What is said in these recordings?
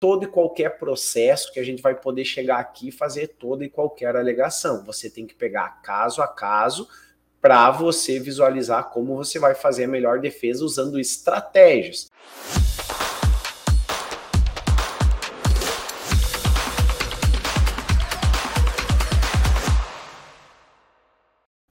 todo e qualquer processo que a gente vai poder chegar aqui e fazer toda e qualquer alegação. Você tem que pegar caso a caso para você visualizar como você vai fazer a melhor defesa usando estratégias.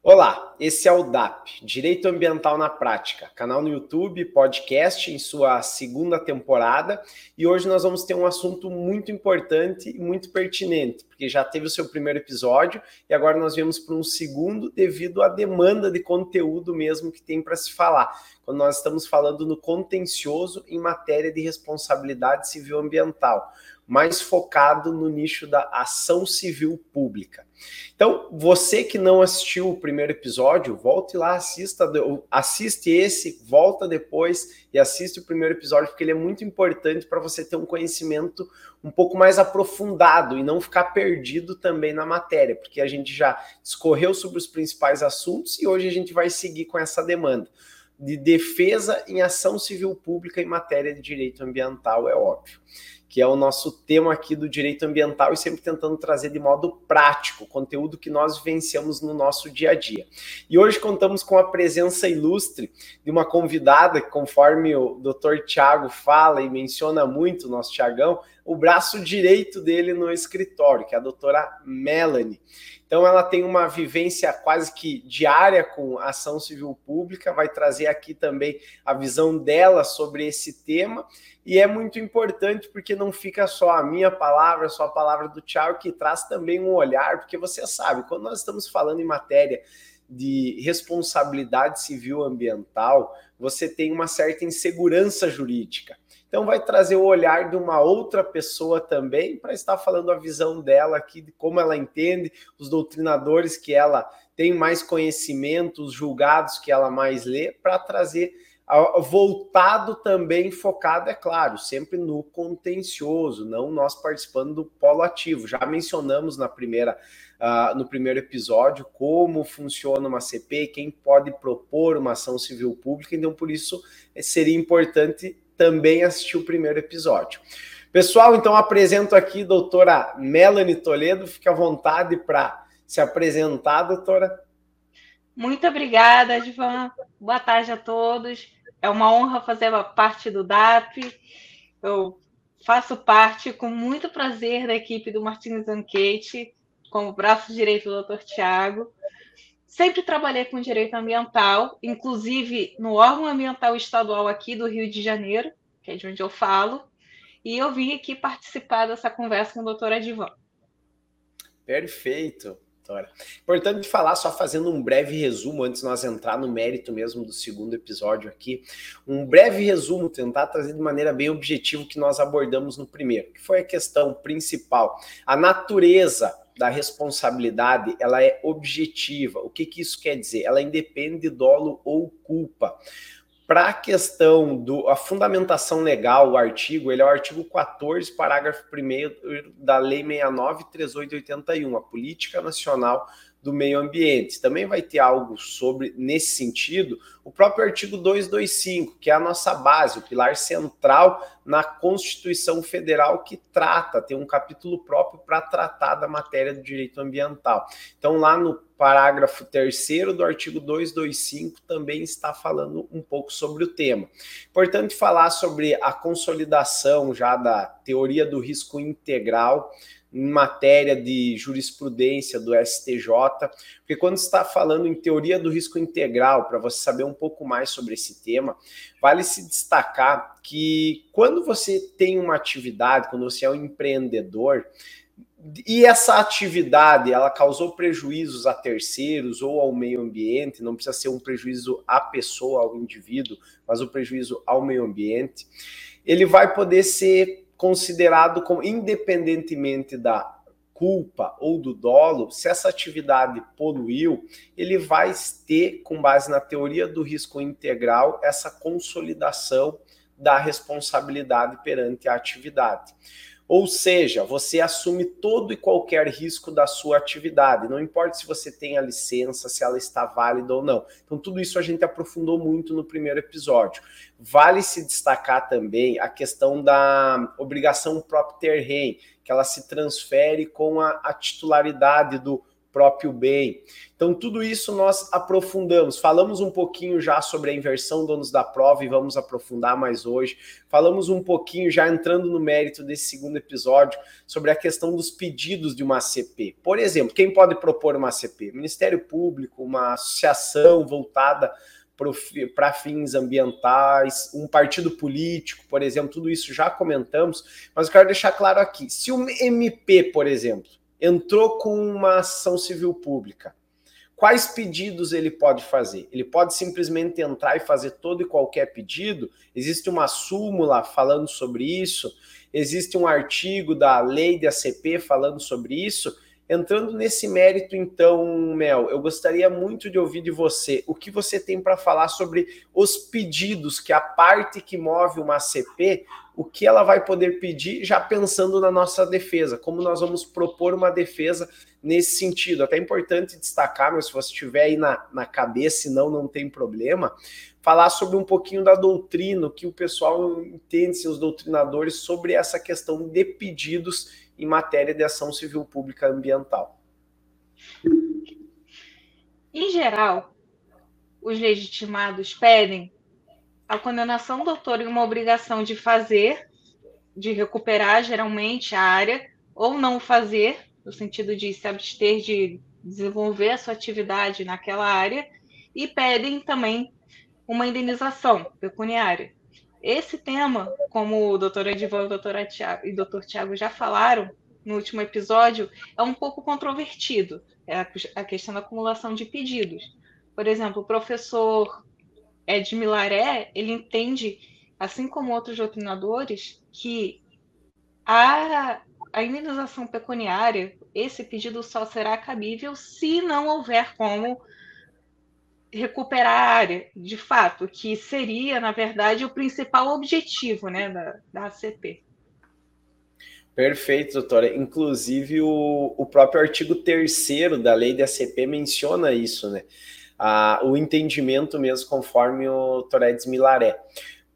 Olá, esse é o DAP, Direito Ambiental na Prática, canal no YouTube, podcast em sua segunda temporada, e hoje nós vamos ter um assunto muito importante e muito pertinente, porque já teve o seu primeiro episódio e agora nós vemos para um segundo devido à demanda de conteúdo mesmo que tem para se falar. Quando nós estamos falando no contencioso em matéria de responsabilidade civil ambiental mais focado no nicho da ação civil pública. Então, você que não assistiu o primeiro episódio, volte lá, assista, assiste esse, volta depois e assiste o primeiro episódio, porque ele é muito importante para você ter um conhecimento um pouco mais aprofundado e não ficar perdido também na matéria, porque a gente já discorreu sobre os principais assuntos e hoje a gente vai seguir com essa demanda de defesa em ação civil pública em matéria de direito ambiental, é óbvio que é o nosso tema aqui do direito ambiental e sempre tentando trazer de modo prático conteúdo que nós vivenciamos no nosso dia a dia. E hoje contamos com a presença ilustre de uma convidada, conforme o Dr. Tiago fala e menciona muito, o nosso Tiagão, o braço direito dele no escritório, que é a doutora Melanie. Então, ela tem uma vivência quase que diária com ação civil pública, vai trazer aqui também a visão dela sobre esse tema. E é muito importante porque não fica só a minha palavra, só a palavra do Tiago, que traz também um olhar, porque você sabe, quando nós estamos falando em matéria de responsabilidade civil ambiental, você tem uma certa insegurança jurídica. Então, vai trazer o olhar de uma outra pessoa também para estar falando a visão dela aqui, de como ela entende, os doutrinadores que ela tem mais conhecimento, os julgados que ela mais lê, para trazer voltado também, focado, é claro, sempre no contencioso, não nós participando do polo ativo. Já mencionamos na primeira, uh, no primeiro episódio como funciona uma CP, quem pode propor uma ação civil pública, então por isso eh, seria importante também assistir o primeiro episódio. Pessoal, então apresento aqui a doutora Melanie Toledo, fique à vontade para se apresentar, doutora. Muito obrigada, Edvan. Boa tarde a todos. É uma honra fazer parte do DAP. Eu faço parte com muito prazer da equipe do Martins Anquete, como braço direito do Dr. Tiago. Sempre trabalhei com direito ambiental, inclusive no órgão ambiental estadual aqui do Rio de Janeiro, que é de onde eu falo, e eu vim aqui participar dessa conversa com o doutor Adivan. Perfeito, doutora. Importante falar, só fazendo um breve resumo, antes de nós entrar no mérito mesmo do segundo episódio aqui, um breve resumo, tentar trazer de maneira bem objetiva o que nós abordamos no primeiro, que foi a questão principal, a natureza da responsabilidade, ela é objetiva. O que, que isso quer dizer? Ela independe de dolo ou culpa. Para a questão da fundamentação legal, o artigo, ele é o artigo 14, parágrafo 1 da Lei 693881, a Política Nacional do meio ambiente. Também vai ter algo sobre nesse sentido, o próprio artigo 225, que é a nossa base, o pilar central na Constituição Federal que trata, tem um capítulo próprio para tratar da matéria do direito ambiental. Então lá no parágrafo 3 do artigo 225 também está falando um pouco sobre o tema. Importante falar sobre a consolidação já da teoria do risco integral em matéria de jurisprudência do STJ, porque quando está falando em teoria do risco integral, para você saber um pouco mais sobre esse tema, vale se destacar que quando você tem uma atividade, quando você é um empreendedor, e essa atividade ela causou prejuízos a terceiros ou ao meio ambiente, não precisa ser um prejuízo à pessoa, ao indivíduo, mas o um prejuízo ao meio ambiente, ele vai poder ser considerado como, independentemente da culpa ou do dolo, se essa atividade poluiu, ele vai ter, com base na teoria do risco integral, essa consolidação da responsabilidade perante a atividade. Ou seja, você assume todo e qualquer risco da sua atividade, não importa se você tem a licença, se ela está válida ou não. Então, tudo isso a gente aprofundou muito no primeiro episódio. Vale se destacar também a questão da obrigação próprio terreno, que ela se transfere com a, a titularidade do próprio bem. Então, tudo isso nós aprofundamos. Falamos um pouquinho já sobre a inversão donos da prova e vamos aprofundar mais hoje. Falamos um pouquinho, já entrando no mérito desse segundo episódio, sobre a questão dos pedidos de uma ACP. Por exemplo, quem pode propor uma ACP? Ministério Público, uma associação voltada para fins ambientais, um partido político, por exemplo, tudo isso já comentamos, mas eu quero deixar claro aqui: se o MP, por exemplo, entrou com uma ação civil pública. Quais pedidos ele pode fazer? Ele pode simplesmente entrar e fazer todo e qualquer pedido? Existe uma súmula falando sobre isso? Existe um artigo da lei da CP falando sobre isso? Entrando nesse mérito, então, Mel, eu gostaria muito de ouvir de você o que você tem para falar sobre os pedidos, que a parte que move uma CP o que ela vai poder pedir, já pensando na nossa defesa, como nós vamos propor uma defesa nesse sentido. Até é importante destacar, mas se você estiver aí na, na cabeça, senão não tem problema, falar sobre um pouquinho da doutrina, o que o pessoal entende, os doutrinadores, sobre essa questão de pedidos em matéria de ação civil pública ambiental. Em geral, os legitimados pedem a condenação do autor em uma obrigação de fazer, de recuperar geralmente a área, ou não fazer, no sentido de se abster de desenvolver a sua atividade naquela área, e pedem também uma indenização pecuniária. Esse tema, como o doutor Edivan e o doutor Tiago já falaram no último episódio, é um pouco controvertido, é a questão da acumulação de pedidos. Por exemplo, o professor Ed Milaré, ele entende, assim como outros doutrinadores, que a, a indenização pecuniária, esse pedido só será cabível se não houver como recuperar a área, de fato, que seria, na verdade, o principal objetivo né, da, da ACP. Perfeito, doutora. Inclusive, o, o próprio artigo 3 da lei da ACP menciona isso, né? a, o entendimento mesmo conforme o Toredes Milaré.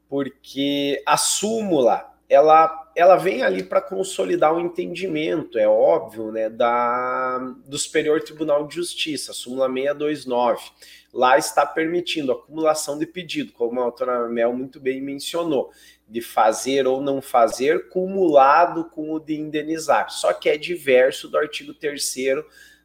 Porque a súmula, ela, ela vem ali para consolidar o entendimento, é óbvio, né, da, do Superior Tribunal de Justiça, súmula 629. Lá está permitindo acumulação de pedido, como a doutora Mel muito bem mencionou, de fazer ou não fazer, cumulado com o de indenizar. Só que é diverso do artigo 3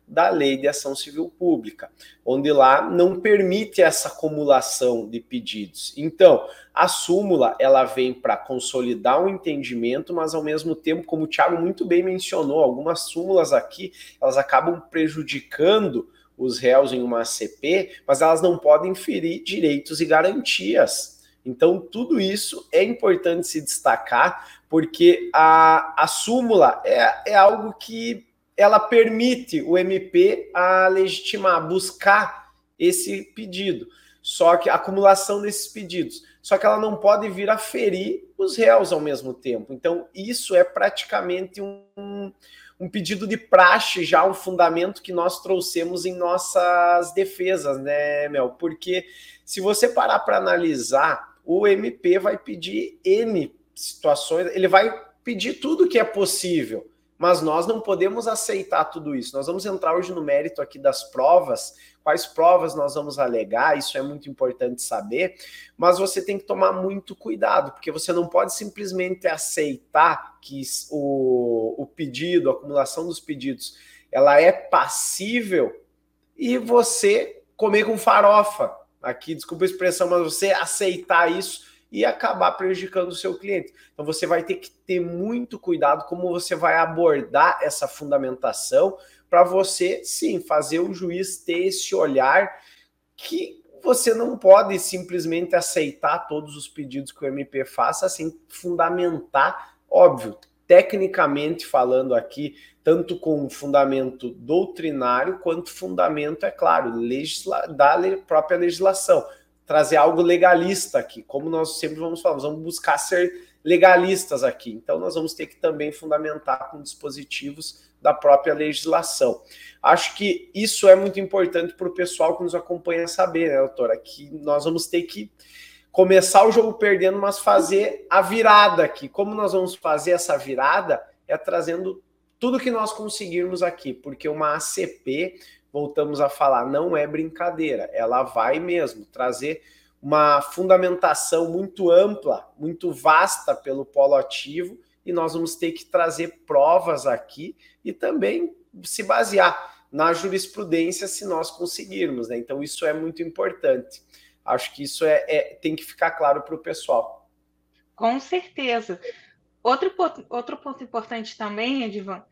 da Lei de Ação Civil Pública, onde lá não permite essa acumulação de pedidos. Então, a súmula ela vem para consolidar o entendimento, mas ao mesmo tempo, como o Thiago muito bem mencionou, algumas súmulas aqui elas acabam prejudicando os réus em uma ACP, mas elas não podem ferir direitos e garantias. Então, tudo isso é importante se destacar, porque a, a súmula é, é algo que ela permite o MP a legitimar, buscar esse pedido. Só que a acumulação desses pedidos. Só que ela não pode vir a ferir os réus ao mesmo tempo. Então, isso é praticamente um, um pedido de praxe, já um fundamento que nós trouxemos em nossas defesas, né, Mel? Porque se você parar para analisar, o MP vai pedir N situações, ele vai pedir tudo que é possível mas nós não podemos aceitar tudo isso. Nós vamos entrar hoje no mérito aqui das provas, quais provas nós vamos alegar, isso é muito importante saber, mas você tem que tomar muito cuidado, porque você não pode simplesmente aceitar que o, o pedido, a acumulação dos pedidos, ela é passível e você comer com farofa. Aqui, desculpa a expressão, mas você aceitar isso e acabar prejudicando o seu cliente. Então você vai ter que ter muito cuidado como você vai abordar essa fundamentação para você, sim, fazer o juiz ter esse olhar que você não pode simplesmente aceitar todos os pedidos que o MP faça sem fundamentar, óbvio, tecnicamente falando aqui, tanto com fundamento doutrinário quanto fundamento, é claro, legisla da própria legislação trazer algo legalista aqui, como nós sempre vamos falar, vamos buscar ser legalistas aqui. Então, nós vamos ter que também fundamentar com dispositivos da própria legislação. Acho que isso é muito importante para o pessoal que nos acompanha saber, né, doutora? Que nós vamos ter que começar o jogo perdendo, mas fazer a virada aqui. Como nós vamos fazer essa virada? É trazendo tudo que nós conseguirmos aqui, porque uma ACP, voltamos a falar, não é brincadeira, ela vai mesmo trazer uma fundamentação muito ampla, muito vasta pelo polo ativo, e nós vamos ter que trazer provas aqui e também se basear na jurisprudência se nós conseguirmos, né? Então isso é muito importante. Acho que isso é, é tem que ficar claro para o pessoal. Com certeza. Outro, outro ponto importante também, Edvan,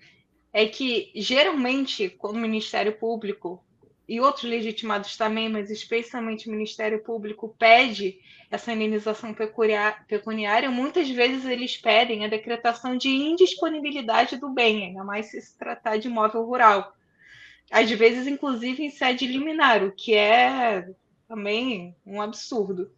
é que geralmente, quando o Ministério Público e outros legitimados também, mas especialmente o Ministério Público pede essa indenização pecuniária, muitas vezes eles pedem a decretação de indisponibilidade do bem, ainda mais se se tratar de imóvel rural. Às vezes, inclusive, em sede liminar, o que é também um absurdo.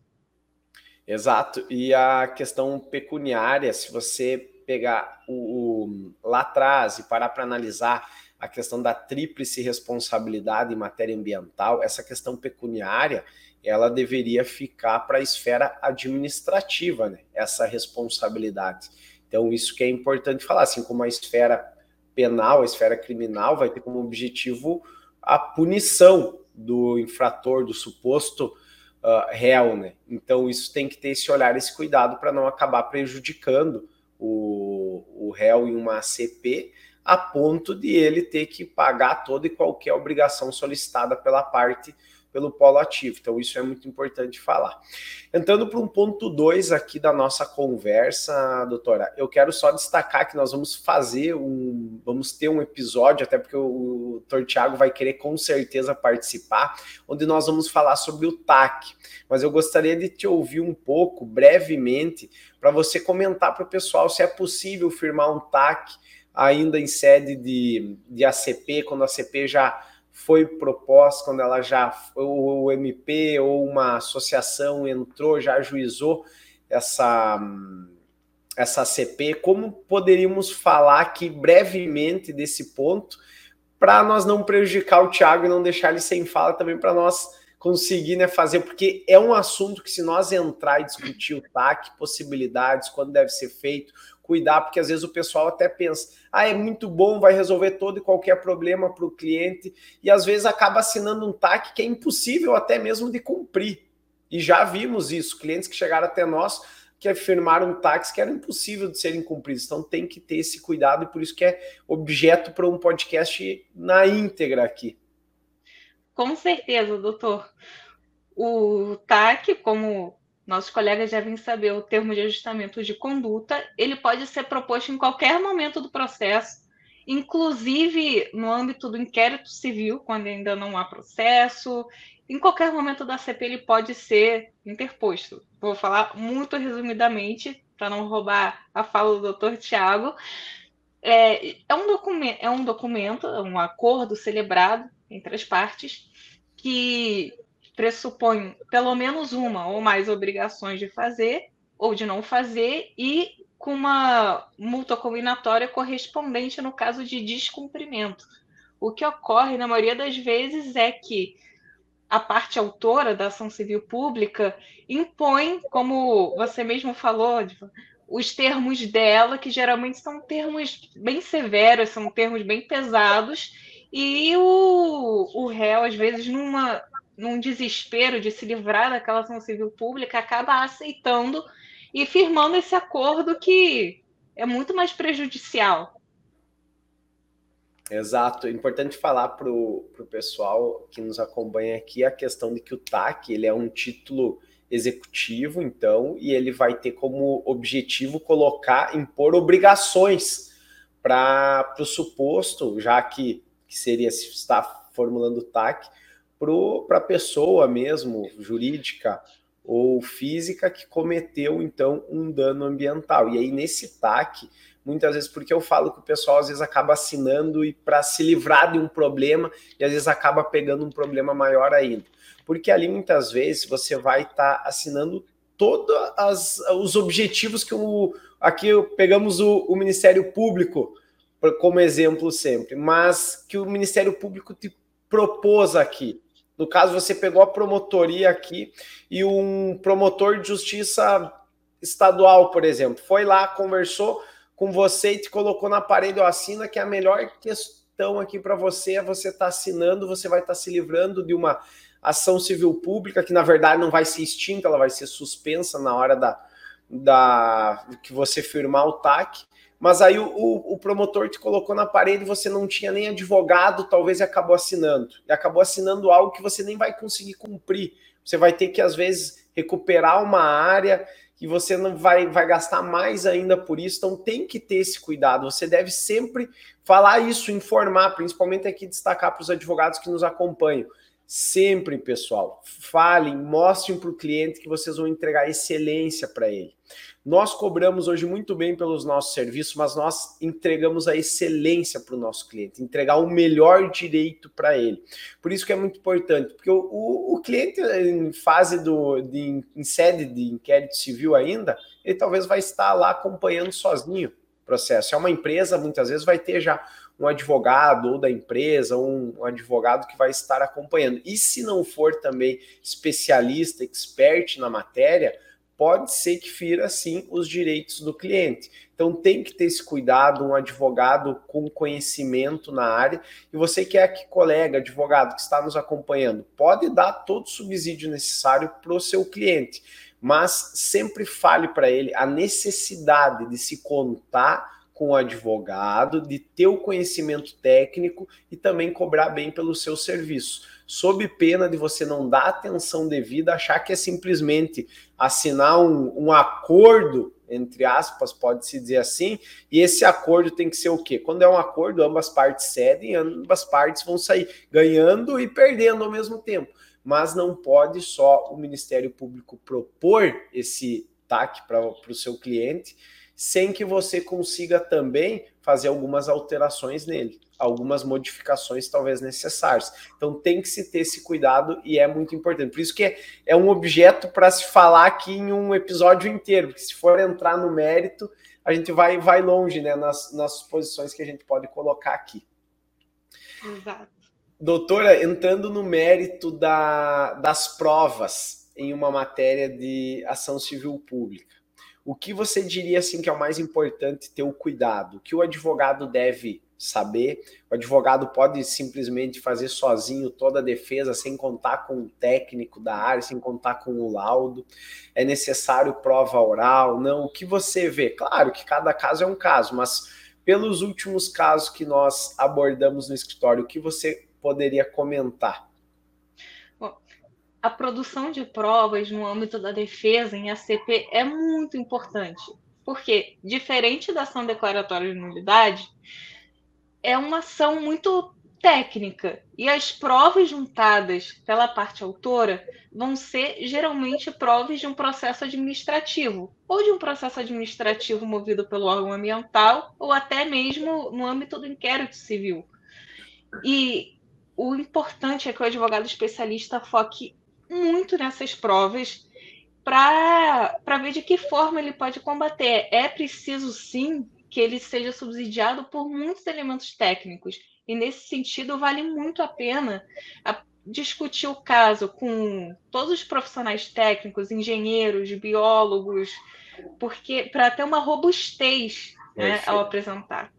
Exato. E a questão pecuniária, se você pegar o, o lá atrás e parar para analisar a questão da tríplice responsabilidade em matéria ambiental, essa questão pecuniária, ela deveria ficar para a esfera administrativa, né? Essa responsabilidade. Então, isso que é importante falar, assim como a esfera penal, a esfera criminal vai ter como objetivo a punição do infrator, do suposto uh, réu, né? Então isso tem que ter esse olhar, esse cuidado para não acabar prejudicando o, o réu em uma ACP a ponto de ele ter que pagar toda e qualquer obrigação solicitada pela parte pelo polo ativo. Então, isso é muito importante falar. Entrando para um ponto 2 aqui da nossa conversa, doutora, eu quero só destacar que nós vamos fazer um. Vamos ter um episódio, até porque o doutor Tiago vai querer com certeza participar, onde nós vamos falar sobre o TAC. Mas eu gostaria de te ouvir um pouco, brevemente, para você comentar para o pessoal se é possível firmar um TAC ainda em sede de, de ACP, quando a ACP já foi proposta, quando ela já, o MP ou uma associação entrou, já ajuizou essa, essa CP, como poderíamos falar aqui brevemente desse ponto, para nós não prejudicar o Thiago e não deixar ele sem fala também para nós conseguir né, fazer, porque é um assunto que se nós entrar e discutir o TAC, possibilidades, quando deve ser feito, cuidar, porque às vezes o pessoal até pensa, ah, é muito bom, vai resolver todo e qualquer problema para o cliente, e às vezes acaba assinando um TAC que é impossível até mesmo de cumprir. E já vimos isso, clientes que chegaram até nós que afirmaram TACs que eram impossível de serem cumpridos. Então tem que ter esse cuidado e por isso que é objeto para um podcast na íntegra aqui. Com certeza, doutor. O TAC, como nossos colegas devem saber o termo de ajustamento de conduta, ele pode ser proposto em qualquer momento do processo, inclusive no âmbito do inquérito civil, quando ainda não há processo, em qualquer momento da CP ele pode ser interposto. Vou falar muito resumidamente, para não roubar a fala do doutor Tiago. É, é, um documento, é um documento, um acordo celebrado entre as partes que pressupõe pelo menos uma ou mais obrigações de fazer ou de não fazer e com uma multa combinatória correspondente no caso de descumprimento. O que ocorre na maioria das vezes é que a parte autora da ação civil pública impõe, como você mesmo falou, os termos dela, que geralmente são termos bem severos, são termos bem pesados, e o, o réu, às vezes, numa num desespero de se livrar daquela ação civil pública, acaba aceitando e firmando esse acordo que é muito mais prejudicial. Exato. É importante falar para o pessoal que nos acompanha aqui a questão de que o TAC ele é um título executivo, então, e ele vai ter como objetivo colocar, impor obrigações para o suposto, já que, que seria se está formulando o TAC, para a pessoa mesmo, jurídica ou física, que cometeu então um dano ambiental. E aí, nesse TAC, muitas vezes, porque eu falo que o pessoal às vezes acaba assinando e para se livrar de um problema, e às vezes acaba pegando um problema maior ainda. Porque ali muitas vezes você vai estar tá assinando todos os objetivos que o, aqui pegamos o, o Ministério Público como exemplo sempre, mas que o Ministério Público te propôs aqui. No caso, você pegou a promotoria aqui e um promotor de justiça estadual, por exemplo, foi lá, conversou com você e te colocou na parede, ou assina que é a melhor questão aqui para você é você estar tá assinando, você vai estar tá se livrando de uma ação civil pública que na verdade não vai ser extinta, ela vai ser suspensa na hora da, da que você firmar o TAC mas aí o, o, o, promotor te colocou na parede, você não tinha nem advogado, talvez e acabou assinando. E acabou assinando algo que você nem vai conseguir cumprir. Você vai ter que, às vezes, recuperar uma área e você não vai, vai gastar mais ainda por isso. Então tem que ter esse cuidado. Você deve sempre falar isso, informar, principalmente aqui destacar para os advogados que nos acompanham. Sempre, pessoal, falem, mostrem para o cliente que vocês vão entregar excelência para ele. Nós cobramos hoje muito bem pelos nossos serviços, mas nós entregamos a excelência para o nosso cliente, entregar o melhor direito para ele. Por isso que é muito importante, porque o, o, o cliente em fase do, de, em sede de inquérito civil ainda, ele talvez vai estar lá acompanhando sozinho o processo. É uma empresa, muitas vezes vai ter já um advogado ou da empresa, um, advogado que vai estar acompanhando. E se não for também especialista, expert na matéria, pode ser que fira sim os direitos do cliente. Então tem que ter esse cuidado, um advogado com conhecimento na área. E você que é aqui colega, advogado que está nos acompanhando, pode dar todo o subsídio necessário para o seu cliente, mas sempre fale para ele a necessidade de se contar com o advogado, de ter o conhecimento técnico e também cobrar bem pelo seu serviço, sob pena de você não dar atenção devida, achar que é simplesmente assinar um, um acordo, entre aspas, pode-se dizer assim, e esse acordo tem que ser o quê? Quando é um acordo, ambas partes cedem, ambas partes vão sair ganhando e perdendo ao mesmo tempo. Mas não pode só o Ministério Público propor esse TAC para o seu cliente sem que você consiga também fazer algumas alterações nele, algumas modificações talvez necessárias. Então tem que se ter esse cuidado e é muito importante. Por isso que é, é um objeto para se falar aqui em um episódio inteiro, porque se for entrar no mérito, a gente vai, vai longe né, nas, nas posições que a gente pode colocar aqui. Exato. Doutora, entrando no mérito da, das provas em uma matéria de ação civil pública o que você diria assim que é o mais importante ter o cuidado? O que o advogado deve saber? O advogado pode simplesmente fazer sozinho toda a defesa sem contar com o técnico da área, sem contar com o laudo? É necessário prova oral? Não? O que você vê? Claro que cada caso é um caso, mas pelos últimos casos que nós abordamos no escritório, o que você poderia comentar? A produção de provas no âmbito da defesa em ACP é muito importante, porque, diferente da ação declaratória de nulidade, é uma ação muito técnica e as provas juntadas pela parte autora vão ser geralmente provas de um processo administrativo ou de um processo administrativo movido pelo órgão ambiental ou até mesmo no âmbito do inquérito civil. E o importante é que o advogado especialista foque muito nessas provas para ver de que forma ele pode combater. É preciso, sim, que ele seja subsidiado por muitos elementos técnicos. E nesse sentido, vale muito a pena a discutir o caso com todos os profissionais técnicos, engenheiros, biólogos, porque para ter uma robustez né, ao apresentar.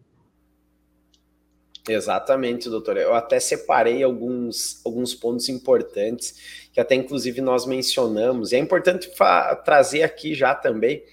Exatamente, doutora. Eu até separei alguns, alguns pontos importantes que até inclusive nós mencionamos. E é importante trazer aqui já também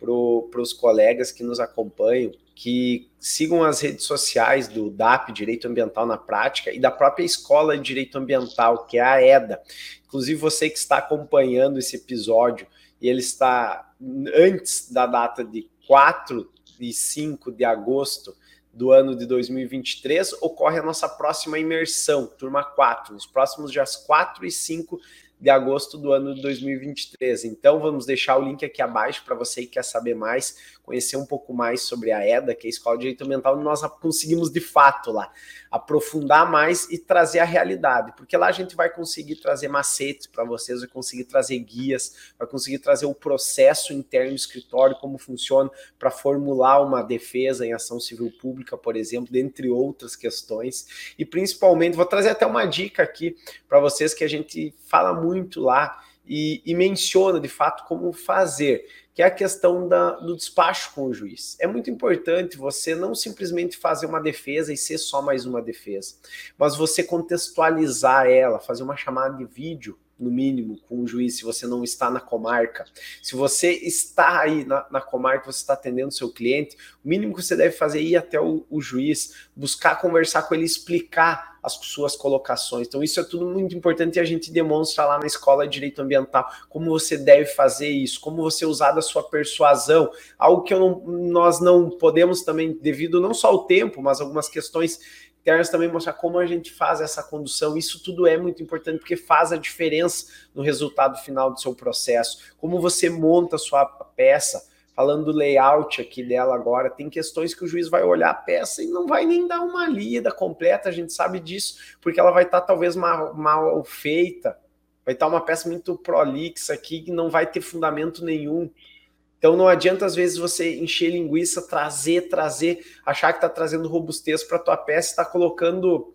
para os colegas que nos acompanham, que sigam as redes sociais do DAP, Direito Ambiental na Prática, e da própria Escola de Direito Ambiental, que é a EDA. Inclusive, você que está acompanhando esse episódio, e ele está antes da data de 4 e 5 de agosto do ano de 2023, ocorre a nossa próxima imersão, turma 4, nos próximos dias 4 e 5 de agosto do ano de 2023. Então, vamos deixar o link aqui abaixo para você que quer saber mais conhecer um pouco mais sobre a EDA, que é a Escola de Direito Ambiental, nós conseguimos de fato lá aprofundar mais e trazer a realidade, porque lá a gente vai conseguir trazer macetes para vocês, vai conseguir trazer guias, vai conseguir trazer o processo interno do escritório, como funciona para formular uma defesa em ação civil pública, por exemplo, dentre outras questões. E principalmente, vou trazer até uma dica aqui para vocês que a gente fala muito lá e, e, menciona de fato como fazer, que é a questão da, do despacho com o juiz. É muito importante você não simplesmente fazer uma defesa e ser só mais uma defesa, mas você contextualizar ela, fazer uma chamada de vídeo no mínimo, com o juiz, se você não está na comarca. Se você está aí na, na comarca, você está atendendo seu cliente, o mínimo que você deve fazer é ir até o, o, juiz, buscar conversar com ele, explicar as suas colocações. Então, isso é tudo muito importante e a gente demonstra lá na escola de direito ambiental como você deve fazer isso, como você usar da sua persuasão, algo que não, nós não podemos também, devido não só ao tempo, mas algumas questões internas também mostrar como a gente faz essa condução. Isso tudo é muito importante porque faz a diferença no resultado final do seu processo. Como você monta a sua peça. Falando do layout aqui dela agora, tem questões que o juiz vai olhar a peça e não vai nem dar uma lida completa, a gente sabe disso, porque ela vai estar tá, talvez mal, mal feita, vai estar tá uma peça muito prolixa aqui que não vai ter fundamento nenhum. Então não adianta às vezes você encher linguiça, trazer, trazer, achar que está trazendo robustez para tua peça, está colocando,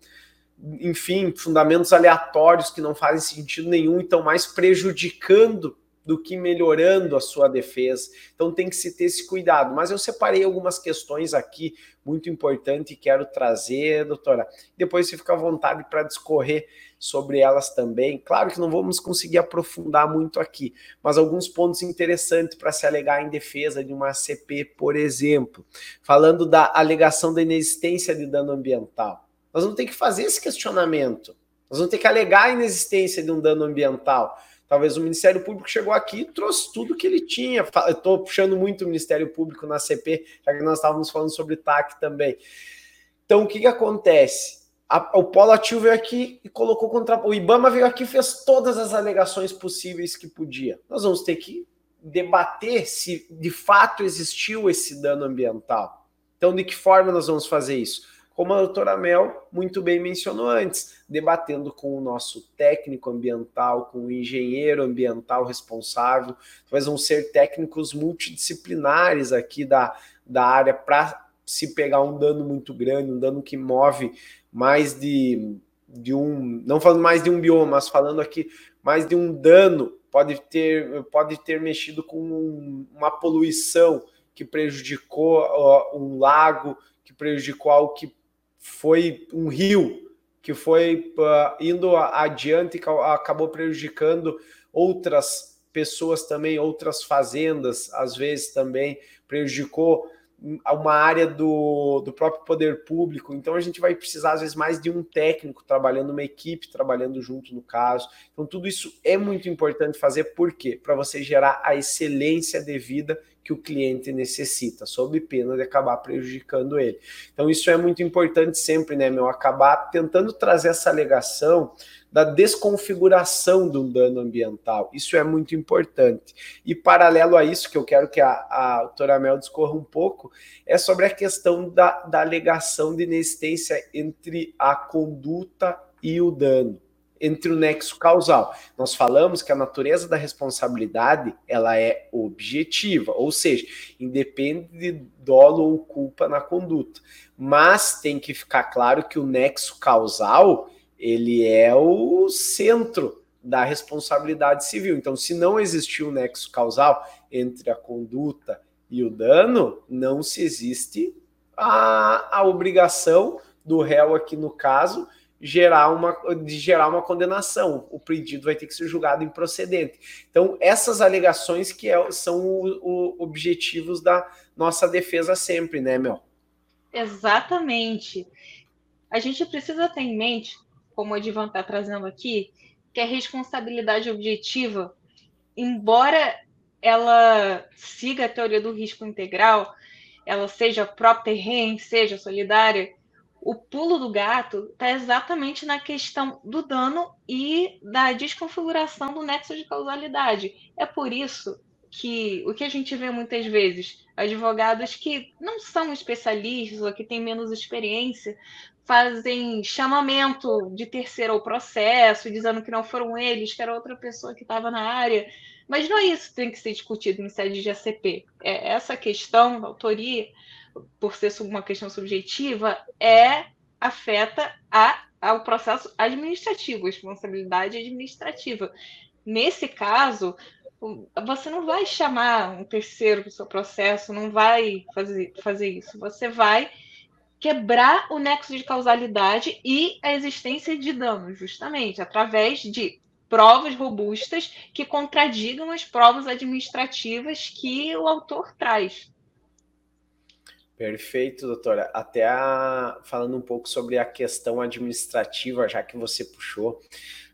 enfim, fundamentos aleatórios que não fazem sentido nenhum e estão mais prejudicando do que melhorando a sua defesa. Então tem que se ter esse cuidado. Mas eu separei algumas questões aqui muito importantes e quero trazer, doutora. Depois você fica à vontade para discorrer sobre elas também. Claro que não vamos conseguir aprofundar muito aqui, mas alguns pontos interessantes para se alegar em defesa de uma ACP, por exemplo. Falando da alegação da inexistência de dano ambiental. Nós vamos ter que fazer esse questionamento. Nós vamos ter que alegar a inexistência de um dano ambiental. Talvez o Ministério Público chegou aqui e trouxe tudo que ele tinha. Estou puxando muito o Ministério Público na CP, já que nós estávamos falando sobre TAC também. Então, o que, que acontece? A, o Polo Ativo veio aqui e colocou contra. O Ibama veio aqui e fez todas as alegações possíveis que podia. Nós vamos ter que debater se de fato existiu esse dano ambiental. Então, de que forma nós vamos fazer isso? Como a doutora Mel muito bem mencionou antes, debatendo com o nosso técnico ambiental, com o engenheiro ambiental responsável, talvez vão ser técnicos multidisciplinares aqui da, da área para se pegar um dano muito grande, um dano que move mais de, de um, não falando mais de um bioma, mas falando aqui mais de um dano, pode ter, pode ter mexido com uma poluição que prejudicou um lago, que prejudicou algo que foi um rio que foi uh, indo adiante e acabou prejudicando outras pessoas também, outras fazendas, às vezes também prejudicou uma área do, do próprio poder público. Então a gente vai precisar, às vezes, mais de um técnico trabalhando, uma equipe trabalhando junto no caso. Então, tudo isso é muito importante fazer, por quê? Para você gerar a excelência devida que o cliente necessita, sob pena de acabar prejudicando ele. Então, isso é muito importante sempre, né, meu? Acabar tentando trazer essa alegação da desconfiguração do dano ambiental. Isso é muito importante. E paralelo a isso, que eu quero que a, a doutora Mel discorra um pouco, é sobre a questão da, da alegação de inexistência entre a conduta e o dano entre o nexo causal. Nós falamos que a natureza da responsabilidade ela é objetiva, ou seja, independe de dolo ou culpa na conduta. Mas tem que ficar claro que o nexo causal ele é o centro da responsabilidade civil. Então, se não existir um nexo causal entre a conduta e o dano, não se existe a, a obrigação do réu aqui no caso gerar uma, de gerar uma condenação. O pedido vai ter que ser julgado improcedente. Então, essas alegações que é, são os objetivos da nossa defesa sempre, né, Mel? Exatamente. A gente precisa ter em mente como o Edivan está trazendo aqui, que a responsabilidade objetiva, embora ela siga a teoria do risco integral, ela seja própria terreno, seja solidária, o pulo do gato está exatamente na questão do dano e da desconfiguração do nexo de causalidade. É por isso que o que a gente vê muitas vezes, advogados que não são especialistas ou que têm menos experiência, fazem chamamento de terceiro ao processo, dizendo que não foram eles, que era outra pessoa que estava na área. Mas não é isso que tem que ser discutido em sede de ACP. É essa questão da autoria, por ser uma questão subjetiva, é afeta a, ao processo administrativo, responsabilidade administrativa. Nesse caso, você não vai chamar um terceiro para o seu processo, não vai fazer, fazer isso. Você vai quebrar o nexo de causalidade e a existência de dano, justamente, através de provas robustas que contradigam as provas administrativas que o autor traz. Perfeito, doutora. Até a... falando um pouco sobre a questão administrativa, já que você puxou,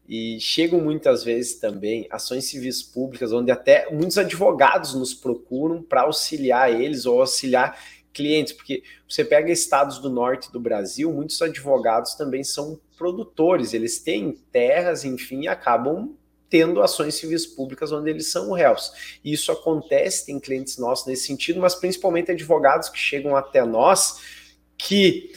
e chegam muitas vezes também ações civis públicas, onde até muitos advogados nos procuram para auxiliar eles ou auxiliar clientes, porque você pega estados do norte do Brasil, muitos advogados também são produtores, eles têm terras, enfim, e acabam tendo ações civis públicas onde eles são réus. E isso acontece, tem clientes nossos nesse sentido, mas principalmente advogados que chegam até nós que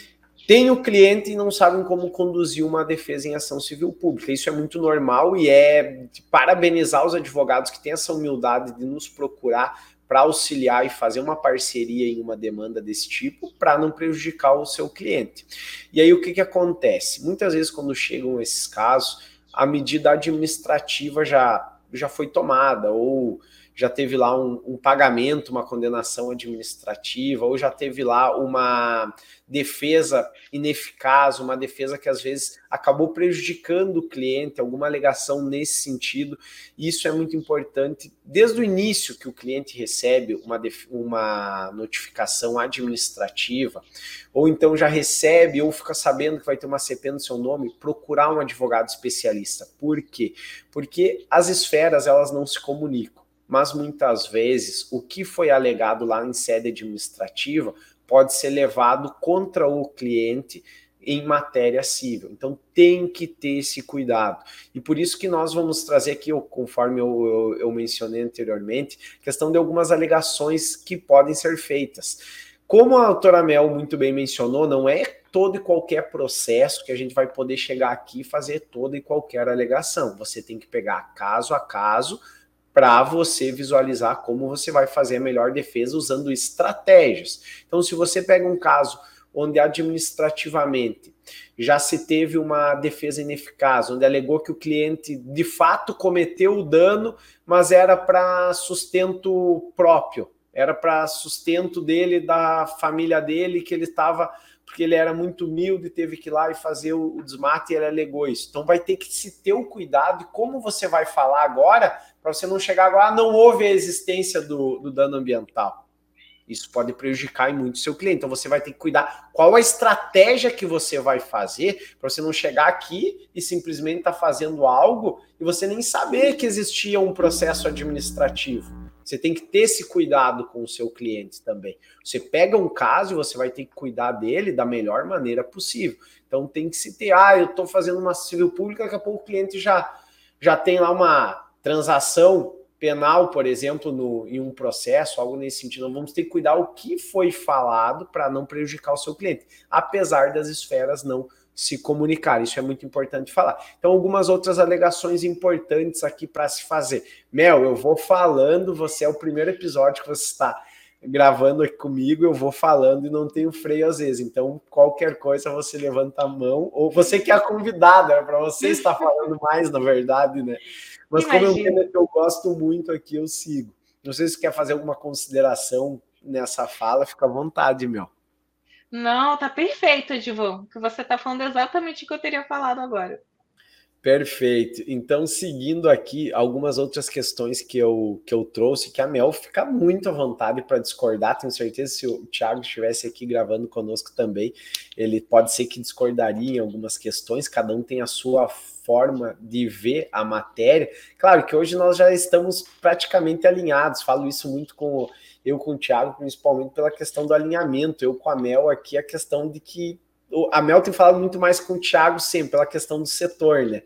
tem o cliente e não sabem como conduzir uma defesa em ação civil pública. Isso é muito normal e é parabenizar os advogados que têm essa humildade de nos procurar para auxiliar e fazer uma parceria em uma demanda desse tipo para não prejudicar o seu cliente. E aí o que, que acontece? Muitas vezes, quando chegam esses casos, a medida administrativa já, já foi tomada, ou já teve lá um, um, pagamento, uma condenação administrativa, ou já teve lá uma defesa ineficaz, uma defesa que às vezes acabou prejudicando o cliente, alguma alegação nesse sentido. Isso é muito importante desde o início que o cliente recebe uma, uma notificação administrativa, ou então já recebe ou fica sabendo que vai ter uma CP no seu nome, procurar um advogado especialista. Por quê? Porque as esferas elas não se comunicam mas muitas vezes o que foi alegado lá em sede administrativa pode ser levado contra o cliente em matéria civil. Então tem que ter esse cuidado. E por isso que nós vamos trazer aqui, conforme eu, eu, eu mencionei anteriormente, questão de algumas alegações que podem ser feitas. Como a autora Mel muito bem mencionou, não é todo e qualquer processo que a gente vai poder chegar aqui e fazer toda e qualquer alegação. Você tem que pegar caso a caso, para você visualizar como você vai fazer a melhor defesa usando estratégias. Então, se você pega um caso onde administrativamente já se teve uma defesa ineficaz, onde alegou que o cliente de fato cometeu o dano, mas era para sustento próprio, era para sustento dele, da família dele, que ele estava porque ele era muito humilde, teve que ir lá e fazer o, desmate e ele alegou isso. Então vai ter que se ter o cuidado e como você vai falar agora, para você não chegar agora, ah, não houve a existência do, do dano ambiental. Isso pode prejudicar muito o seu cliente. Então você vai ter que cuidar qual a estratégia que você vai fazer para você não chegar aqui e simplesmente estar tá fazendo algo e você nem saber que existia um processo administrativo. Você tem que ter esse cuidado com o seu cliente também. Você pega um caso e você vai ter que cuidar dele da melhor maneira possível. Então tem que se ter, ah, eu estou fazendo uma civil pública, daqui a pouco o cliente já, já tem lá uma transação penal, por exemplo, no, em um processo, algo nesse sentido. Vamos ter que cuidar o que foi falado para não prejudicar o seu cliente, apesar das esferas não se comunicar. Isso é muito importante falar. Então, algumas outras alegações importantes aqui para se fazer. Mel, eu vou falando, você é o primeiro episódio que você está gravando aqui comigo, eu vou falando e não tenho freio às vezes. Então, qualquer coisa você levanta a mão, ou você que é a convidada, é para você estar falando mais, na verdade, né? Mas Imagina. como é um tema que eu gosto muito aqui, eu sigo. Não sei se você quer fazer alguma consideração nessa fala, fica à vontade, Mel. Não, tá perfeito, Edivon. Que você tá falando exatamente o que eu teria falado agora. Perfeito. Então, seguindo aqui algumas outras questões que eu, que eu trouxe, que a Mel fica muito à vontade para discordar. Tenho certeza se o Thiago estivesse aqui gravando conosco também, ele pode ser que discordaria em algumas questões, cada um tem a sua forma de ver a matéria. Claro que hoje nós já estamos praticamente alinhados, falo isso muito com eu com o Thiago, principalmente pela questão do alinhamento, eu com a Mel aqui, a questão de que a Mel tem falado muito mais com o Thiago sempre, pela questão do setor, né?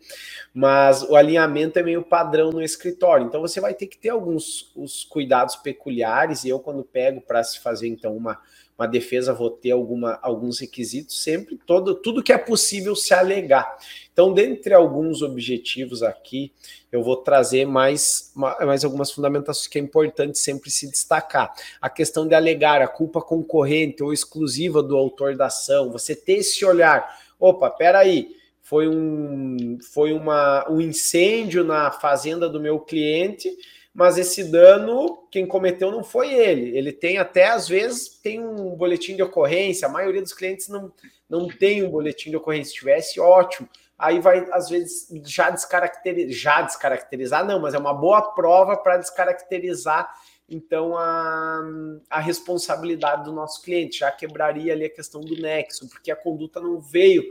Mas o alinhamento é meio padrão no escritório. Então você vai ter que ter alguns os cuidados peculiares, e eu, quando pego para se fazer então uma, uma defesa, vou ter alguma, alguns requisitos, sempre todo, tudo que é possível se alegar. Então, dentre alguns objetivos aqui, eu vou trazer mais, mais algumas fundamentações que é importante sempre se destacar. A questão de alegar a culpa concorrente ou exclusiva do autor da ação, você ter esse olhar, opa, peraí, foi um, foi uma, um incêndio na fazenda do meu cliente, mas esse dano, quem cometeu não foi ele. Ele tem até, às vezes, tem um boletim de ocorrência. A maioria dos clientes não, não tem um boletim de ocorrência. Se tivesse, ótimo. Aí vai, às vezes, já descaracterizar, já descaracterizar, não, mas é uma boa prova para descaracterizar, então, a, a responsabilidade do nosso cliente. Já quebraria ali a questão do nexo, porque a conduta não veio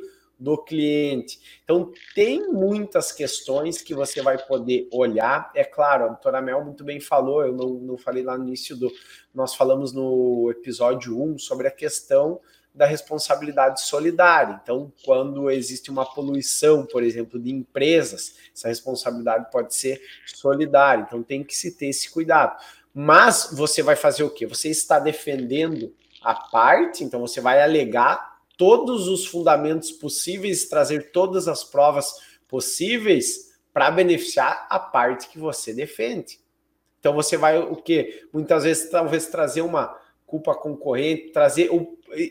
do cliente. Então, tem muitas questões que você vai poder olhar. É claro, a doutora Mel muito bem falou, eu não, não falei lá no início do. Nós falamos no episódio 1 sobre a questão da responsabilidade solidária. Então, quando existe uma poluição, por exemplo, de empresas, essa responsabilidade pode ser solidária. Então, tem que se ter esse cuidado. Mas você vai fazer o quê? Você está defendendo a parte, então você vai alegar todos os fundamentos possíveis, trazer todas as provas possíveis para beneficiar a parte que você defende. Então você vai o que muitas vezes talvez trazer uma culpa concorrente, trazer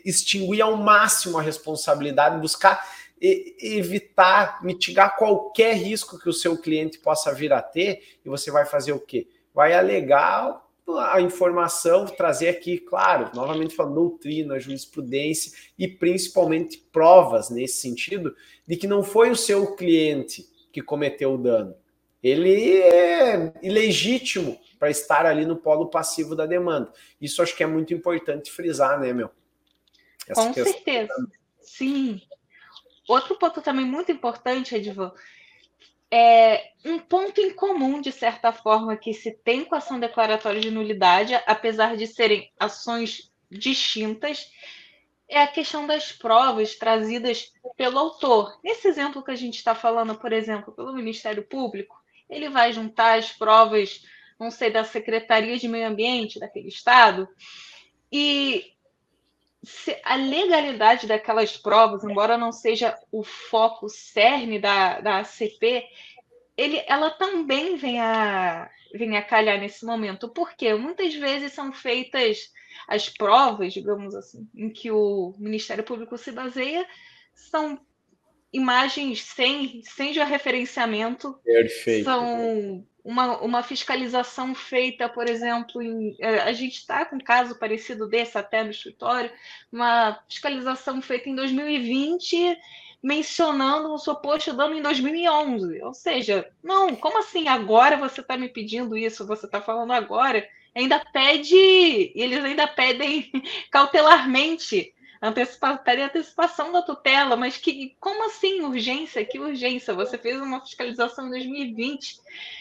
extinguir ao máximo a responsabilidade, buscar evitar, mitigar qualquer risco que o seu cliente possa vir a ter, e você vai fazer o quê? Vai alegar a informação, trazer aqui, claro, novamente falando, doutrina, jurisprudência e principalmente provas nesse sentido, de que não foi o seu cliente que cometeu o dano. Ele é ilegítimo para estar ali no polo passivo da demanda. Isso acho que é muito importante frisar, né, meu? Essa Com certeza. Sim. Outro ponto também muito importante, Edvan, é um ponto em comum, de certa forma, que se tem com a ação declaratória de nulidade, apesar de serem ações distintas, é a questão das provas trazidas pelo autor. Nesse exemplo que a gente está falando, por exemplo, pelo Ministério Público, ele vai juntar as provas, não sei, da Secretaria de Meio Ambiente daquele estado, e a legalidade daquelas provas, embora não seja o foco cerne da, da ACP, ele, ela também vem a, vem a calhar nesse momento, porque muitas vezes são feitas as provas, digamos assim, em que o Ministério Público se baseia, são imagens sem, sem referenciamento, Perfeito. são uma, uma fiscalização feita, por exemplo, em, é, a gente está com um caso parecido desse até no escritório, uma fiscalização feita em 2020 mencionando um suposto dano em 2011. Ou seja, não, como assim agora você está me pedindo isso? Você está falando agora? Ainda pede, eles ainda pedem cautelarmente antecipa, pede antecipação da tutela, mas que como assim urgência? Que urgência? Você fez uma fiscalização em 2020,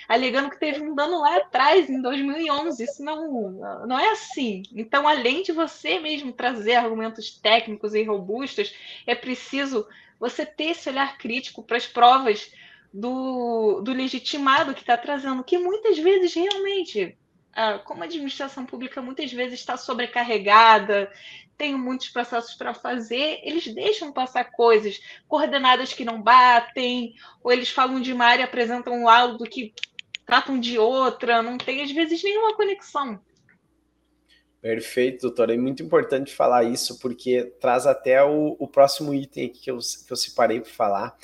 alegando que teve um dano lá atrás, em 2011. Isso não, não é assim. Então, além de você mesmo trazer argumentos técnicos e robustos, é preciso você ter esse olhar crítico para as provas do, do legitimado que está trazendo, que muitas vezes realmente como a administração pública muitas vezes está sobrecarregada, tenho muitos processos para fazer, eles deixam passar coisas, coordenadas que não batem, ou eles falam de uma área apresentam um laudo que tratam de outra, não tem às vezes nenhuma conexão. Perfeito, doutora. É muito importante falar isso, porque traz até o, o próximo item que eu, que eu separei para falar,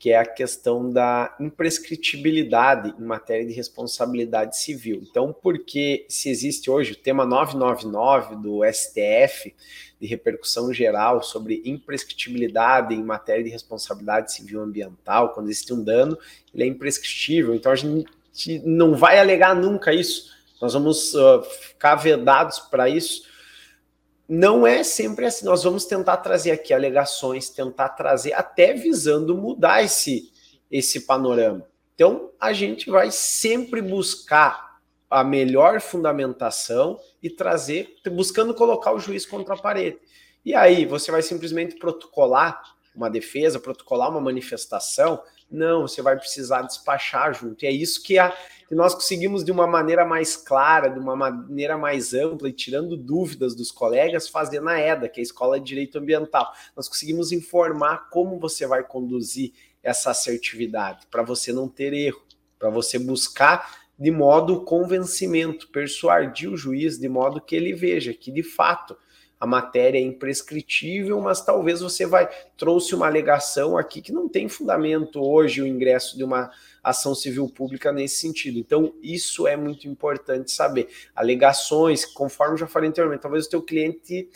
que é a questão da imprescritibilidade em matéria de responsabilidade civil. Então, porque se existe hoje o tema 999 do STF, de repercussão geral sobre imprescritibilidade em matéria de responsabilidade civil ambiental, quando existe um dano, ele é imprescritível. Então, a gente não vai alegar nunca isso. Nós vamos uh, ficar vedados para isso não é sempre assim. Nós vamos tentar trazer aqui alegações, tentar trazer, até visando mudar esse, esse panorama. Então, a gente vai sempre buscar a melhor fundamentação e trazer, buscando colocar o juiz contra a parede. E aí, você vai simplesmente protocolar uma defesa, protocolar uma manifestação? Não, você vai precisar despachar junto. E é isso que, a, que nós conseguimos, de uma maneira mais clara, de uma maneira mais ampla e tirando dúvidas dos colegas, fazer na EDA, que é a Escola de Direito Ambiental. Nós conseguimos informar como você vai conduzir essa assertividade, para você não ter erro, para você buscar de modo convencimento, persuadir o juiz de modo que ele veja que de fato a matéria é imprescritível, mas talvez você vai trouxe uma alegação aqui que não tem fundamento hoje o ingresso de uma ação civil pública nesse sentido. Então, isso é muito importante saber. Alegações, conforme já falei anteriormente, talvez o teu cliente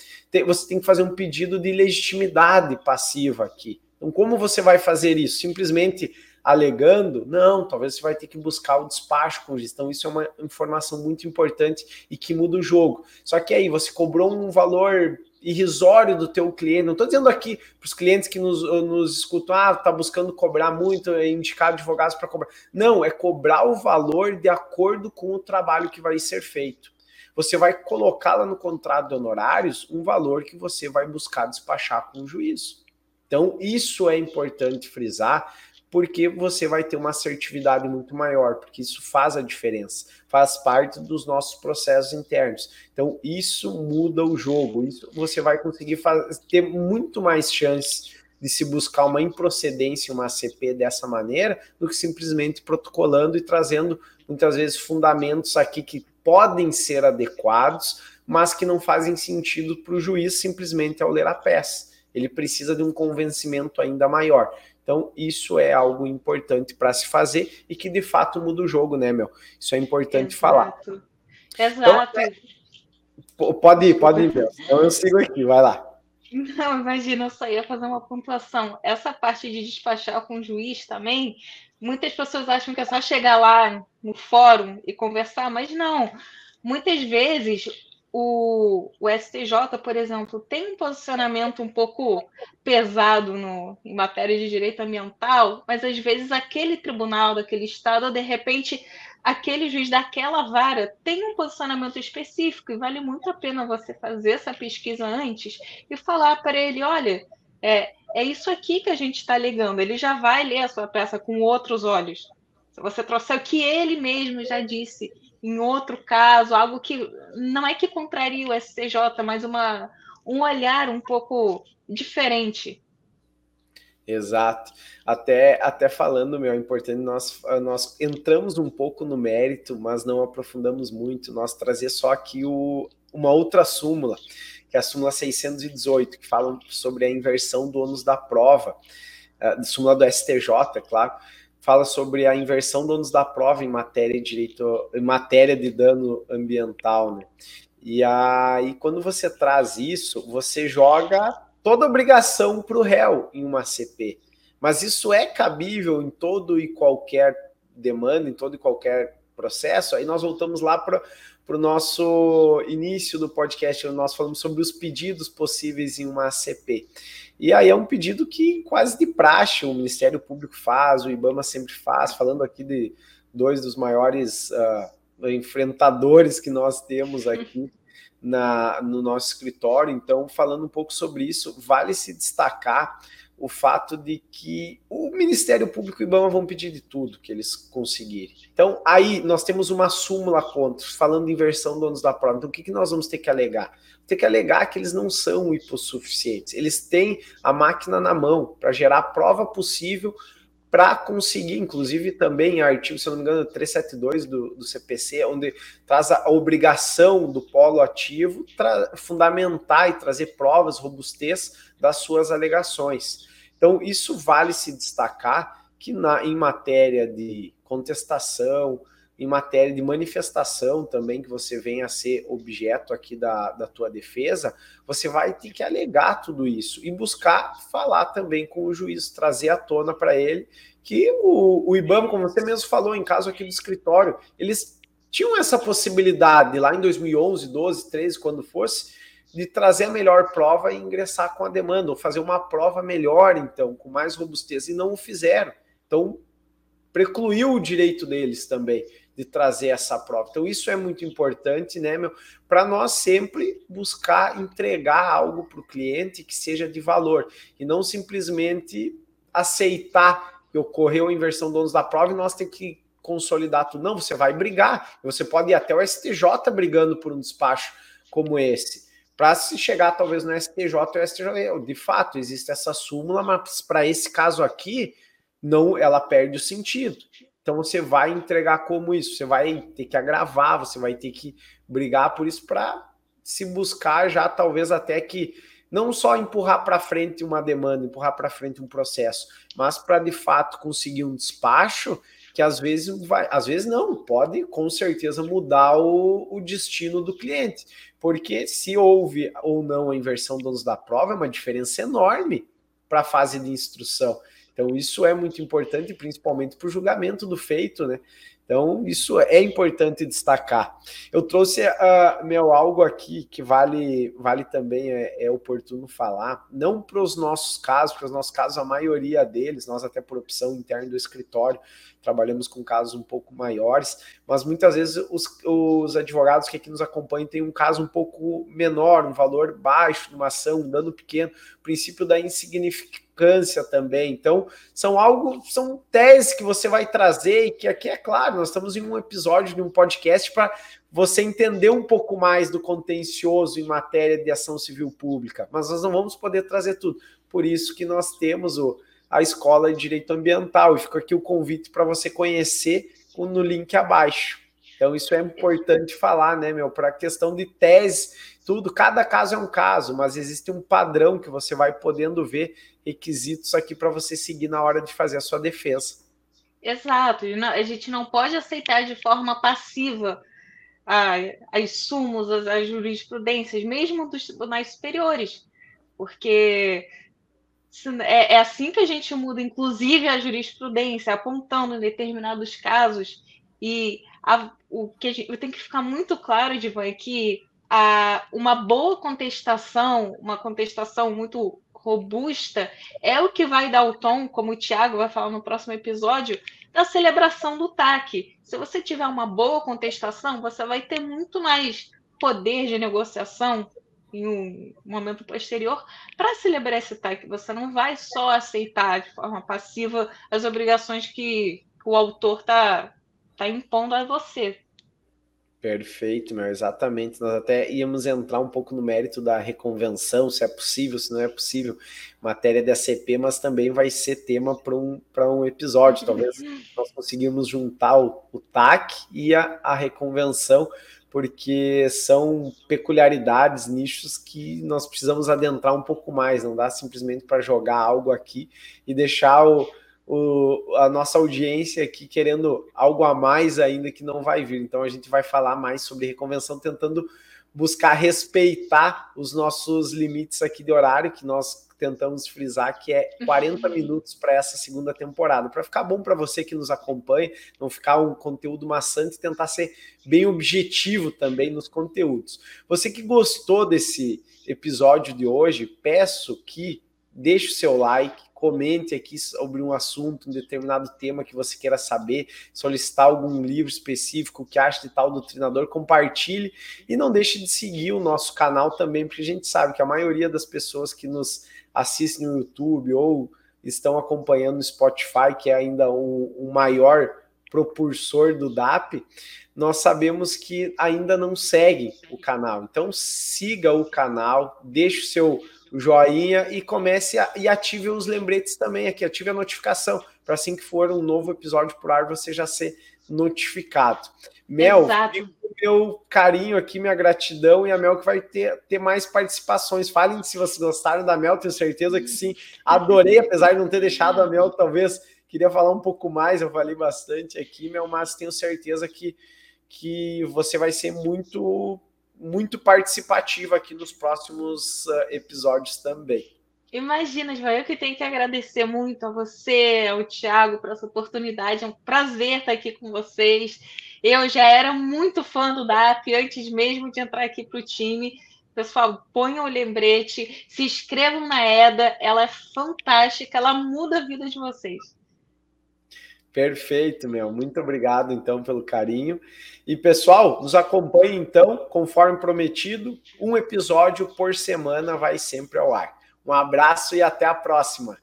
você tem que fazer um pedido de legitimidade passiva aqui. Então, como você vai fazer isso? Simplesmente alegando? Não, talvez você vai ter que buscar o despacho com gestão. Isso é uma informação muito importante e que muda o jogo. Só que aí você cobrou um valor irrisório do teu cliente. Não estou dizendo aqui para os clientes que nos, nos escutam, ah, está buscando cobrar muito, é indicar advogados para cobrar. Não, é cobrar o valor de acordo com o trabalho que vai ser feito. Você vai colocar lá no contrato de honorários um valor que você vai buscar despachar com o juiz. Então, isso é importante frisar, porque você vai ter uma assertividade muito maior, porque isso faz a diferença, faz parte dos nossos processos internos. Então, isso muda o jogo, isso você vai conseguir fazer, ter muito mais chances de se buscar uma improcedência, uma ACP dessa maneira, do que simplesmente protocolando e trazendo muitas vezes fundamentos aqui que podem ser adequados, mas que não fazem sentido para o juiz simplesmente ao ler a peça. Ele precisa de um convencimento ainda maior. Então, isso é algo importante para se fazer e que de fato muda o jogo, né, meu? Isso é importante Exato. falar. Exato. Então, pode ir, pode ir, meu. Então eu sigo aqui, vai lá. Não, imagina, eu só ia fazer uma pontuação. Essa parte de despachar com o juiz também, muitas pessoas acham que é só chegar lá no fórum e conversar, mas não. Muitas vezes o, o STJ, por exemplo, tem um posicionamento um pouco pesado no, em matéria de direito ambiental, mas às vezes aquele tribunal daquele estado, de repente aquele juiz daquela vara tem um posicionamento específico e vale muito a pena você fazer essa pesquisa antes e falar para ele, olha, é, é isso aqui que a gente está alegando. Ele já vai ler a sua peça com outros olhos. Se você trouxer o que ele mesmo já disse em outro caso, algo que não é que contraria o STJ, mas uma, um olhar um pouco diferente. Exato. Até, até falando, meu, é importante, nós, nós entramos um pouco no mérito, mas não aprofundamos muito. Nós trazer só aqui o, uma outra súmula, que é a súmula 618, que fala sobre a inversão do ônus da prova, a súmula do STJ, é claro, fala sobre a inversão do ônus da prova em matéria de direito, em matéria de dano ambiental, né? E aí, quando você traz isso, você joga toda obrigação para o réu em uma CP. Mas isso é cabível em todo e qualquer demanda, em todo e qualquer processo. Aí nós voltamos lá para o nosso início do podcast, nós falamos sobre os pedidos possíveis em uma CP. E aí é um pedido que quase de praxe o Ministério Público faz, o IBAMA sempre faz, falando aqui de dois dos maiores uh, enfrentadores que nós temos aqui na, no nosso escritório. Então, falando um pouco sobre isso, vale se destacar o fato de que o Ministério Público e o IBAMA vão pedir de tudo que eles conseguirem. Então, aí nós temos uma súmula contra, falando de inversão do ônus da prova. Então, o que, que nós vamos ter que alegar? Ter que alegar que eles não são hipossuficientes. Eles têm a máquina na mão para gerar a prova possível para conseguir, inclusive também artigo, se não me engano, 372 do, do CPC, onde traz a obrigação do polo ativo fundamentar e trazer provas, robustez das suas alegações. Então, isso vale se destacar que na, em matéria de contestação, em matéria de manifestação também, que você venha a ser objeto aqui da, da tua defesa, você vai ter que alegar tudo isso e buscar falar também com o juiz, trazer à tona para ele que o, o IBAMA, como você mesmo falou, em caso aqui do escritório, eles tinham essa possibilidade lá em 2011, 12, 13, quando fosse, de trazer a melhor prova e ingressar com a demanda, ou fazer uma prova melhor, então, com mais robustez, e não o fizeram. Então, precluiu o direito deles também. De trazer essa prova. Então, isso é muito importante, né, meu? Para nós sempre buscar entregar algo para o cliente que seja de valor e não simplesmente aceitar que ocorreu a inversão donos da prova e nós temos que consolidar tudo. Não, você vai brigar. Você pode ir até o STJ brigando por um despacho como esse. Para se chegar talvez no STJ ou STJ, de fato, existe essa súmula, mas para esse caso aqui, não, ela perde o sentido. Então você vai entregar como isso, você vai ter que agravar, você vai ter que brigar por isso para se buscar já talvez até que não só empurrar para frente uma demanda, empurrar para frente um processo, mas para de fato conseguir um despacho que às vezes vai, às vezes não, pode com certeza mudar o, o destino do cliente, porque se houve ou não a inversão donos da prova é uma diferença enorme para a fase de instrução. Então, isso é muito importante, principalmente para o julgamento do feito, né? Então, isso é importante destacar. Eu trouxe uh, meu algo aqui que vale, vale também, é, é oportuno falar, não para os nossos casos, porque os nossos casos, a maioria deles, nós até por opção interna do escritório, trabalhamos com casos um pouco maiores, mas muitas vezes os, os advogados que aqui nos acompanham têm um caso um pouco menor, um valor baixo uma ação, um dano pequeno, princípio da insignificância também. Então, são algo, são teses que você vai trazer e que aqui é claro, nós estamos em um episódio de um podcast para você entender um pouco mais do contencioso em matéria de ação civil pública, mas nós não vamos poder trazer tudo. Por isso que nós temos o a Escola de Direito Ambiental. E fica aqui o convite para você conhecer no link abaixo. Então, isso é importante falar, né, meu? Para a questão de tese, tudo, cada caso é um caso, mas existe um padrão que você vai podendo ver requisitos aqui para você seguir na hora de fazer a sua defesa. Exato, a gente não pode aceitar de forma passiva as sumos, as, as jurisprudências, mesmo dos tribunais superiores, porque é, é assim que a gente muda, inclusive, a jurisprudência, apontando em determinados casos. E a, o que a gente, tem que ficar muito claro, Divan, é que a, uma boa contestação, uma contestação muito robusta, é o que vai dar o tom, como o Tiago vai falar no próximo episódio, da celebração do TAC. Se você tiver uma boa contestação, você vai ter muito mais poder de negociação em um momento posterior para celebrar esse TAC. Você não vai só aceitar de forma passiva as obrigações que o autor está tá impondo a você. Perfeito, meu, exatamente. Nós até íamos entrar um pouco no mérito da reconvenção, se é possível, se não é possível, matéria da CP, mas também vai ser tema para um, um episódio. Talvez nós conseguimos juntar o, o TAC e a, a reconvenção porque são peculiaridades, nichos que nós precisamos adentrar um pouco mais, não dá simplesmente para jogar algo aqui e deixar o, o, a nossa audiência aqui querendo algo a mais ainda que não vai vir. Então a gente vai falar mais sobre reconvenção, tentando buscar respeitar os nossos limites aqui de horário, que nós tentamos frisar que é 40 uhum. minutos para essa segunda temporada, para ficar bom para você que nos acompanha, não ficar um conteúdo maçante, tentar ser bem objetivo também nos conteúdos. Você que gostou desse episódio de hoje, peço que deixe o seu like, comente aqui sobre um assunto, um determinado tema que você queira saber, solicitar algum livro específico que acha de tal doutrinador, compartilhe e não deixe de seguir o nosso canal também, porque a gente sabe que a maioria das pessoas que nos assistem no YouTube ou estão acompanhando no Spotify, que é ainda o, o maior propulsor do DAP, nós sabemos que ainda não seguem o canal. Então siga o canal, deixe o seu joinha e comece a, e ative os lembretes também aqui, ative a notificação, para assim que for um novo episódio por ar você já ser notificado. Mel, meu carinho aqui, minha gratidão, e a Mel que vai ter, ter mais participações. Falem se vocês gostaram da Mel, tenho certeza que sim. Adorei, apesar de não ter deixado a Mel, talvez queria falar um pouco mais, eu falei bastante aqui, Mel, mas tenho certeza que, que você vai ser muito, muito participativa aqui nos próximos uh, episódios também. Imagina, João, eu que tenho que agradecer muito a você, ao Thiago, por essa oportunidade. É um prazer estar aqui com vocês. Eu já era muito fã do DAP antes mesmo de entrar aqui para o time. Pessoal, ponham o lembrete, se inscrevam na EDA, ela é fantástica, ela muda a vida de vocês. Perfeito, meu. Muito obrigado, então, pelo carinho. E, pessoal, nos acompanhe, então, conforme prometido, um episódio por semana vai sempre ao ar. Um abraço e até a próxima.